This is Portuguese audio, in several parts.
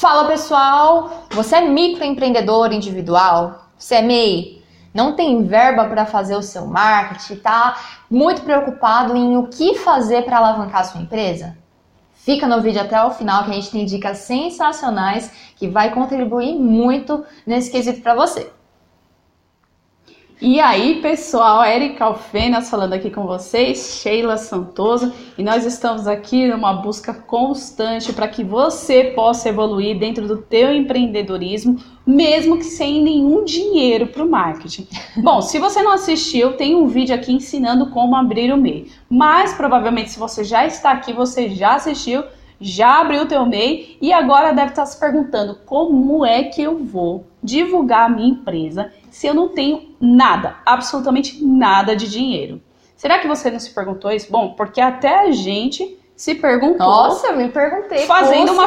Fala pessoal, você é microempreendedor individual? Você é MEI? Não tem verba para fazer o seu marketing? Tá muito preocupado em o que fazer para alavancar a sua empresa? Fica no vídeo até o final que a gente tem dicas sensacionais que vai contribuir muito nesse quesito para você. E aí, pessoal, Erika Alfenas falando aqui com vocês, Sheila Santoso, e nós estamos aqui numa busca constante para que você possa evoluir dentro do teu empreendedorismo, mesmo que sem nenhum dinheiro para o marketing. Bom, se você não assistiu, tem um vídeo aqui ensinando como abrir o MEI, mas provavelmente se você já está aqui, você já assistiu, já abriu o teu MEI e agora deve estar se perguntando como é que eu vou divulgar a minha empresa se eu não tenho nada, absolutamente nada de dinheiro? Será que você não se perguntou isso? Bom, porque até a gente se perguntou. Nossa, eu me perguntei. Fazendo uma,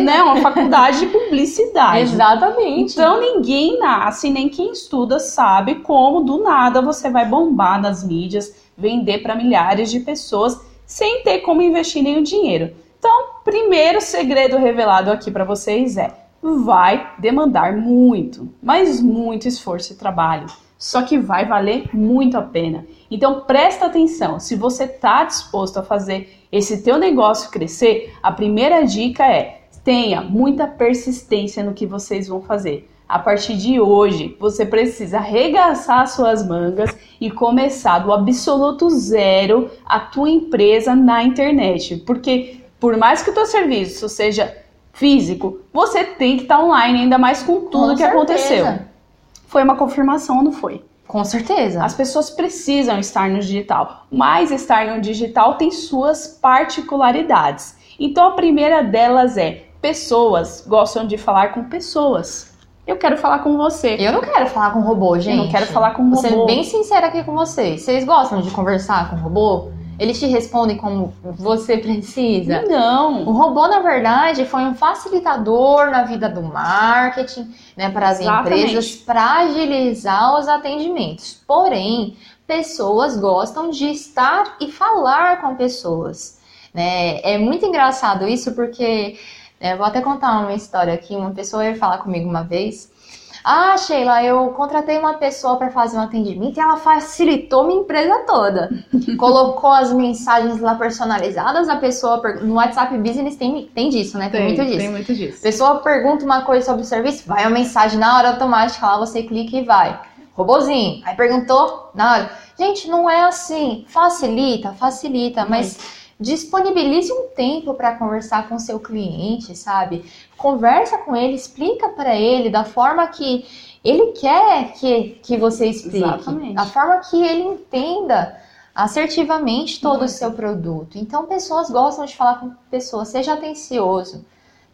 né, uma faculdade de publicidade. Exatamente. Então ninguém nasce, nem quem estuda sabe como do nada você vai bombar nas mídias, vender para milhares de pessoas sem ter como investir nenhum dinheiro. Então, primeiro segredo revelado aqui para vocês é vai demandar muito, mas muito esforço e trabalho. Só que vai valer muito a pena. Então presta atenção, se você está disposto a fazer esse teu negócio crescer, a primeira dica é tenha muita persistência no que vocês vão fazer. A partir de hoje, você precisa arregaçar suas mangas e começar do absoluto zero a tua empresa na internet. Porque por mais que o teu serviço seja físico, você tem que estar tá online, ainda mais com tudo com que certeza. aconteceu. Foi uma confirmação ou não foi? Com certeza. As pessoas precisam estar no digital, mas estar no digital tem suas particularidades. Então a primeira delas é: pessoas gostam de falar com pessoas. Eu quero falar com você. Eu não quero falar com robô, gente. Eu não quero falar com robô. Vou ser bem sincera aqui com vocês. Vocês gostam de conversar com robô? Eles te respondem como você precisa? Não. O robô, na verdade, foi um facilitador na vida do marketing, né, para as Exatamente. empresas, para agilizar os atendimentos. Porém, pessoas gostam de estar e falar com pessoas. Né? É muito engraçado isso porque, né, vou até contar uma história aqui. Uma pessoa veio falar comigo uma vez ah, Sheila, eu contratei uma pessoa para fazer um atendimento e ela facilitou minha empresa toda. Colocou as mensagens lá personalizadas, a pessoa no WhatsApp Business tem, tem disso, né? Tem, tem muito disso. Tem muito disso. Pessoa pergunta uma coisa sobre o serviço, vai a mensagem na hora automática, lá você clica e vai. Robozinho, aí perguntou na hora. Gente, não é assim. Facilita, facilita, mas disponibilize um tempo para conversar com seu cliente, sabe? Conversa com ele, explica para ele da forma que ele quer que, que você explique, Exatamente. da forma que ele entenda assertivamente todo o seu produto. Então, pessoas gostam de falar com pessoas, seja atencioso.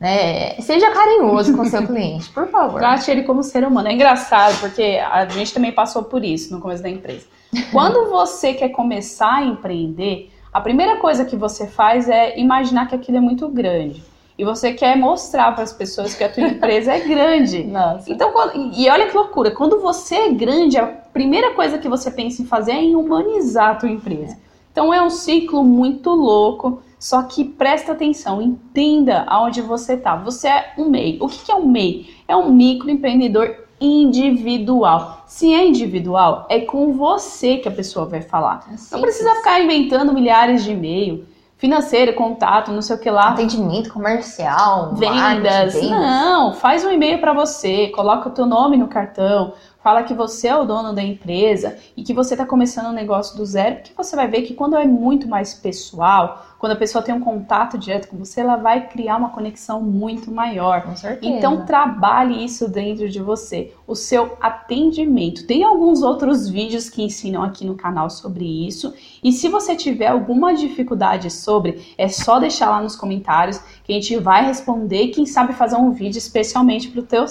Né? Seja carinhoso com seu cliente, por favor. Trate ele como ser humano. É engraçado, porque a gente também passou por isso no começo da empresa. Quando você quer começar a empreender, a primeira coisa que você faz é imaginar que aquilo é muito grande. E você quer mostrar para as pessoas que a tua empresa é grande. Nossa. Então, quando, e olha que loucura, quando você é grande, a primeira coisa que você pensa em fazer é em humanizar a tua empresa. Então é um ciclo muito louco, só que presta atenção, entenda aonde você está. Você é um MEI. O que é um MEI? É um microempreendedor individual. Se é individual, é com você que a pessoa vai falar. É não precisa ficar inventando milhares de e-mail. Financeiro, contato, não sei o que lá. Atendimento comercial, vendas. vendas. Não, faz um e-mail para você, coloca o teu nome no cartão, fala que você é o dono da empresa e que você está começando um negócio do zero, porque você vai ver que quando é muito mais pessoal, quando a pessoa tem um contato direto com você, ela vai criar uma conexão muito maior. Com certeza. Então trabalhe isso dentro de você, o seu atendimento. Tem alguns outros vídeos que ensinam aqui no canal sobre isso. E se você tiver alguma dificuldade sobre, é só deixar lá nos comentários que a gente vai responder. Quem sabe fazer um vídeo especialmente para o teu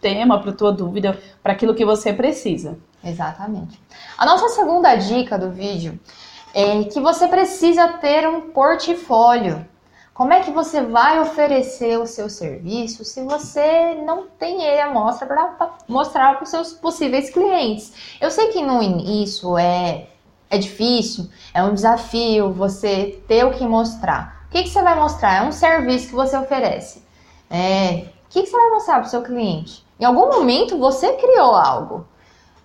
tema, para a tua dúvida, para aquilo que você precisa. Exatamente. A nossa segunda dica do vídeo é que você precisa ter um portfólio. Como é que você vai oferecer o seu serviço se você não tem ele à mostra para mostrar para os seus possíveis clientes? Eu sei que no início é, é difícil, é um desafio você ter o que mostrar. O que, que você vai mostrar? É um serviço que você oferece. É, o que, que você vai mostrar para o seu cliente? Em algum momento você criou algo.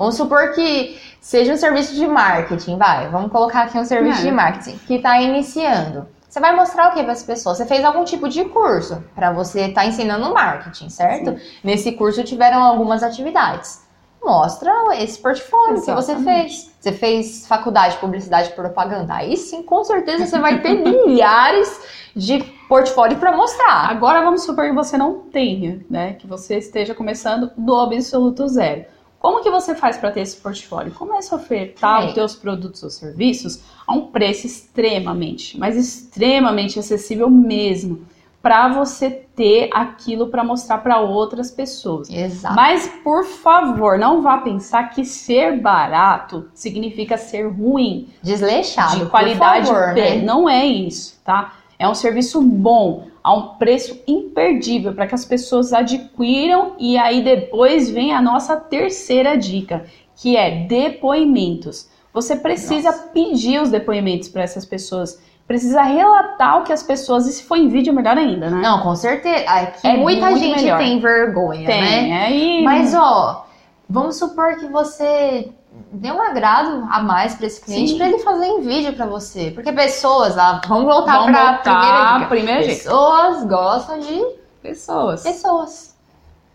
Vamos supor que seja um serviço de marketing, vai. Vamos colocar aqui um serviço é. de marketing que está iniciando. Você vai mostrar o que para as pessoas? Você fez algum tipo de curso para você estar tá ensinando marketing, certo? Sim. Nesse curso tiveram algumas atividades. Mostra esse portfólio Exatamente. que você fez. Você fez faculdade de publicidade e propaganda. Aí sim, com certeza você vai ter milhares de portfólio para mostrar. Agora vamos supor que você não tenha, né? Que você esteja começando do absoluto zero. Como que você faz para ter esse portfólio? Começa a ofertar é. os seus produtos ou serviços a um preço extremamente, mas extremamente acessível mesmo, para você ter aquilo para mostrar para outras pessoas. Exato. Mas por favor, não vá pensar que ser barato significa ser ruim, desleixado, de qualidade por favor, né? não é isso, tá? É um serviço bom, a um preço imperdível para que as pessoas adquiram e aí depois vem a nossa terceira dica, que é depoimentos. Você precisa nossa. pedir os depoimentos para essas pessoas precisa relatar o que as pessoas, e se for em vídeo, melhor ainda, né? Não, com certeza. Aqui é muita gente melhor. tem vergonha, tem, né? Aí... Mas, ó, vamos supor que você dê um agrado a mais para esse cliente para ele fazer em vídeo para você. Porque pessoas, ah, vamos voltar para a primeira dica. Primeira pessoas gostam de pessoas. Pessoas.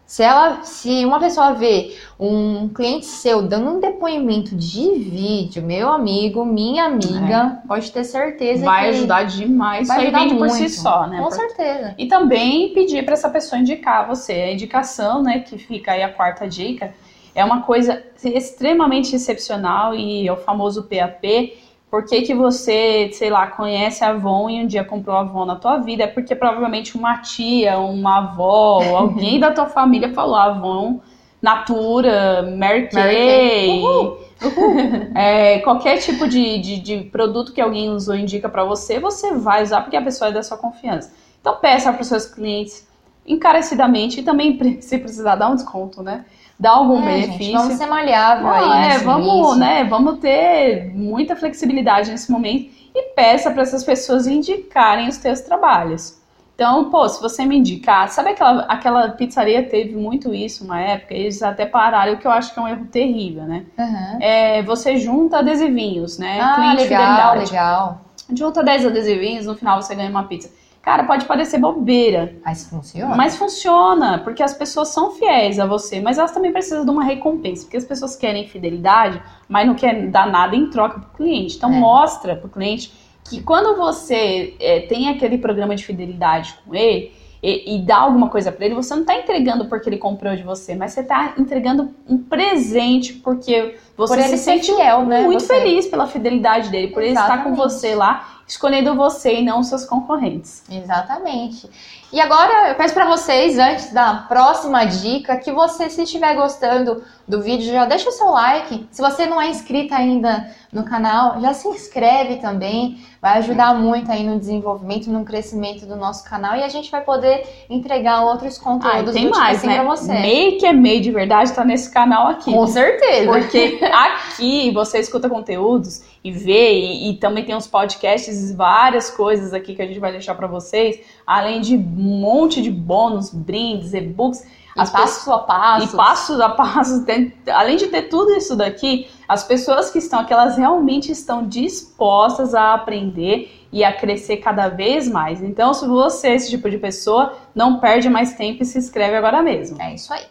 Se ela, se uma pessoa vê um cliente seu dando um depoimento de vídeo, meu amigo, minha amiga, é. pode ter certeza vai que ajudar demais. Vai ajudar muito. por si só, né? Com por... certeza. E também pedir para essa pessoa indicar você. A indicação, né, que fica aí a quarta dica, é uma coisa extremamente excepcional e é o famoso PAP. Por que, que você, sei lá, conhece a Avon e um dia comprou a Avon na tua vida? É porque provavelmente uma tia, uma avó, alguém da tua família falou Avon, Natura, Mary Kay, Uhul. É, qualquer tipo de, de, de, produto que alguém usou indica para você, você vai usar porque a pessoa é da sua confiança. Então peça para os seus clientes encarecidamente e também se precisar dar um desconto, né? Dá algum é, benefício. Gente, vamos ser maleável aí. É, vamos, início. né? Vamos ter muita flexibilidade nesse momento e peça para essas pessoas indicarem os teus trabalhos. Então, pô, se você me indicar, sabe aquela, aquela pizzaria teve muito isso uma época, eles até pararam, o que eu acho que é um erro terrível, né? Uhum. É, você junta adesivinhos, né? Ah, Cliente legal, legal. Junta 10 adesivinhos, no final você ganha uma pizza. Cara, pode parecer bobeira. Mas funciona. Mas funciona, porque as pessoas são fiéis a você, mas elas também precisam de uma recompensa, porque as pessoas querem fidelidade, mas não querem dar nada em troca para o cliente. Então, é. mostra para o cliente que quando você é, tem aquele programa de fidelidade com ele, e, e dá alguma coisa para ele, você não está entregando porque ele comprou de você, mas você está entregando um presente porque você por se sente fiel, né? muito você. feliz pela fidelidade dele, por Exatamente. ele estar com você lá escolhendo você e não seus concorrentes. Exatamente. E agora eu peço para vocês, antes da próxima dica, que você, se estiver gostando do vídeo, já deixa o seu like. Se você não é inscrito ainda no canal, já se inscreve também. Vai ajudar muito aí no desenvolvimento, no crescimento do nosso canal e a gente vai poder entregar outros conteúdos ah, tem mais, assim né? pra você. MEI que é MEI de verdade tá nesse canal aqui. Com certeza. Porque aqui você escuta conteúdos e vê e, e também tem uns podcasts, várias coisas aqui que a gente vai deixar para vocês, além de um monte de bônus, brindes, e-books as passo a passo. E passo a passo, tem, além de ter tudo isso daqui, as pessoas que estão aqui, elas realmente estão dispostas a aprender e a crescer cada vez mais. Então, se você é esse tipo de pessoa, não perde mais tempo e se inscreve agora mesmo. É isso aí.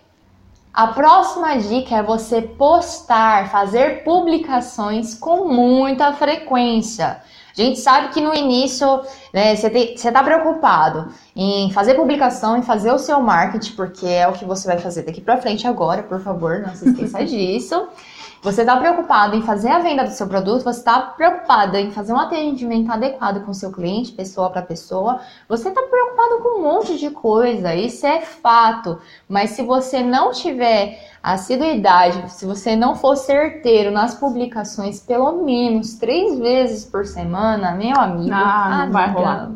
A próxima dica é você postar, fazer publicações com muita frequência. A gente sabe que no início né, você está preocupado em fazer publicação, em fazer o seu marketing, porque é o que você vai fazer daqui para frente agora, por favor, não se esqueça disso. Você está preocupado em fazer a venda do seu produto, você está preocupada em fazer um atendimento adequado com o seu cliente, pessoa para pessoa, você está preocupado com um monte de coisa, isso é fato. Mas se você não tiver assiduidade, se você não for certeiro nas publicações pelo menos três vezes por semana, meu amigo, ah, não vai rolar.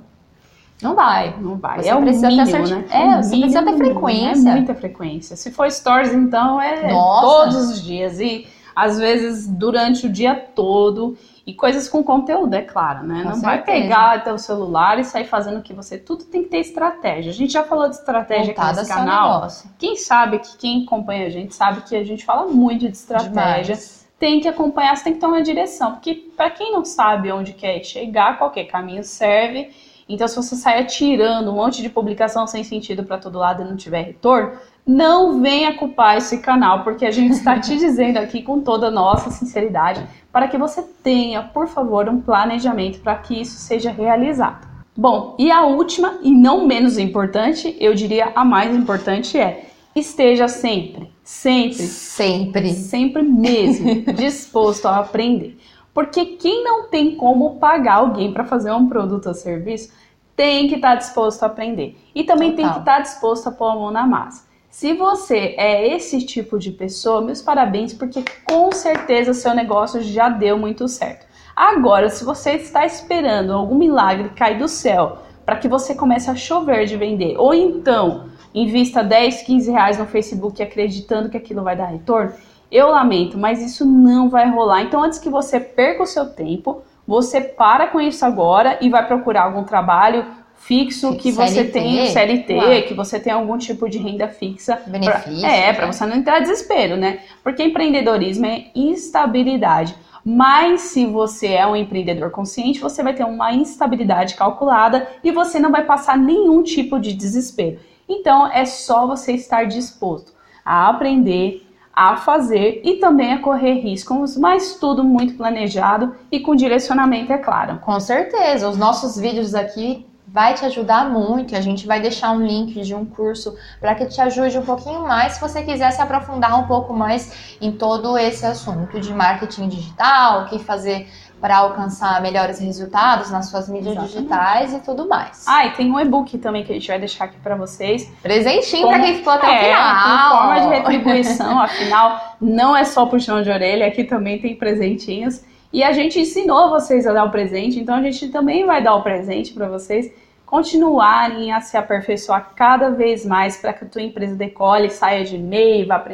Não vai. Não vai. Você é precisa mínimo, ter certi... né? É, é você precisa ter frequência. É muita frequência. Se for stories, então, é Nossa. todos os dias. E às vezes durante o dia todo. E coisas com conteúdo, é claro, né? Com não certeza. vai pegar teu celular e sair fazendo o que você. Tudo tem que ter estratégia. A gente já falou de estratégia Voltada aqui nesse canal. Negócio. Quem sabe que quem acompanha a gente sabe que a gente fala muito de estratégia. Demais. Tem que acompanhar, você tem que ter uma direção. Porque para quem não sabe onde quer chegar, qualquer caminho serve. Então, se você sair atirando um monte de publicação sem sentido para todo lado e não tiver retorno, não venha culpar esse canal, porque a gente está te dizendo aqui com toda a nossa sinceridade para que você tenha, por favor, um planejamento para que isso seja realizado. Bom, e a última e não menos importante, eu diria a mais importante é esteja sempre, sempre, sempre, sempre mesmo disposto a aprender. Porque quem não tem como pagar alguém para fazer um produto ou serviço tem que estar tá disposto a aprender. E também Total. tem que estar tá disposto a pôr a mão na massa. Se você é esse tipo de pessoa, meus parabéns, porque com certeza seu negócio já deu muito certo. Agora, se você está esperando algum milagre cair do céu para que você comece a chover de vender, ou então invista 10, 15 reais no Facebook acreditando que aquilo vai dar retorno, eu lamento, mas isso não vai rolar. Então, antes que você perca o seu tempo, você para com isso agora e vai procurar algum trabalho fixo que você CLT, tem CLT, que você tem algum tipo de renda fixa. Benefício. Pra, é, para você não entrar em desespero, né? Porque empreendedorismo é instabilidade. Mas se você é um empreendedor consciente, você vai ter uma instabilidade calculada e você não vai passar nenhum tipo de desespero. Então é só você estar disposto a aprender, a fazer e também a correr riscos, mas tudo muito planejado e com direcionamento, é claro. Com certeza, os nossos vídeos aqui vai te ajudar muito. A gente vai deixar um link de um curso para que te ajude um pouquinho mais se você quiser se aprofundar um pouco mais em todo esse assunto de marketing digital, o que fazer para alcançar melhores resultados nas suas mídias Exatamente. digitais e tudo mais. Ah, e tem um e-book também que a gente vai deixar aqui para vocês. Presentinho para quem ficou até é, o final. forma de retribuição, afinal, não é só puxão de orelha, aqui também tem presentinhos. E a gente ensinou vocês a dar o presente, então a gente também vai dar o presente para vocês continuarem a se aperfeiçoar cada vez mais para que a tua empresa decole, saia de MEI, vá para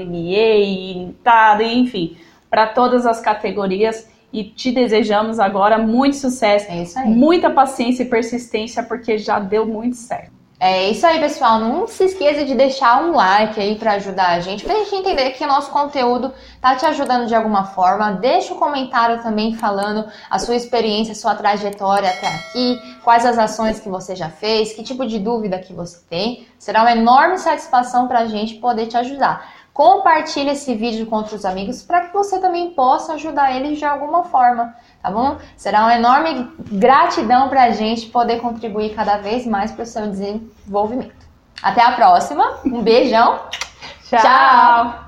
tá, enfim, para todas as categorias. E te desejamos agora muito sucesso, é muita paciência e persistência, porque já deu muito certo. É isso aí, pessoal. Não se esqueça de deixar um like aí para ajudar a gente, pra gente entender que o nosso conteúdo tá te ajudando de alguma forma. Deixa um comentário também falando a sua experiência, a sua trajetória até aqui, quais as ações que você já fez, que tipo de dúvida que você tem. Será uma enorme satisfação para a gente poder te ajudar. Compartilhe esse vídeo com outros amigos para que você também possa ajudar eles de alguma forma tá bom? Será uma enorme gratidão para a gente poder contribuir cada vez mais para o seu desenvolvimento. Até a próxima, um beijão, tchau. tchau.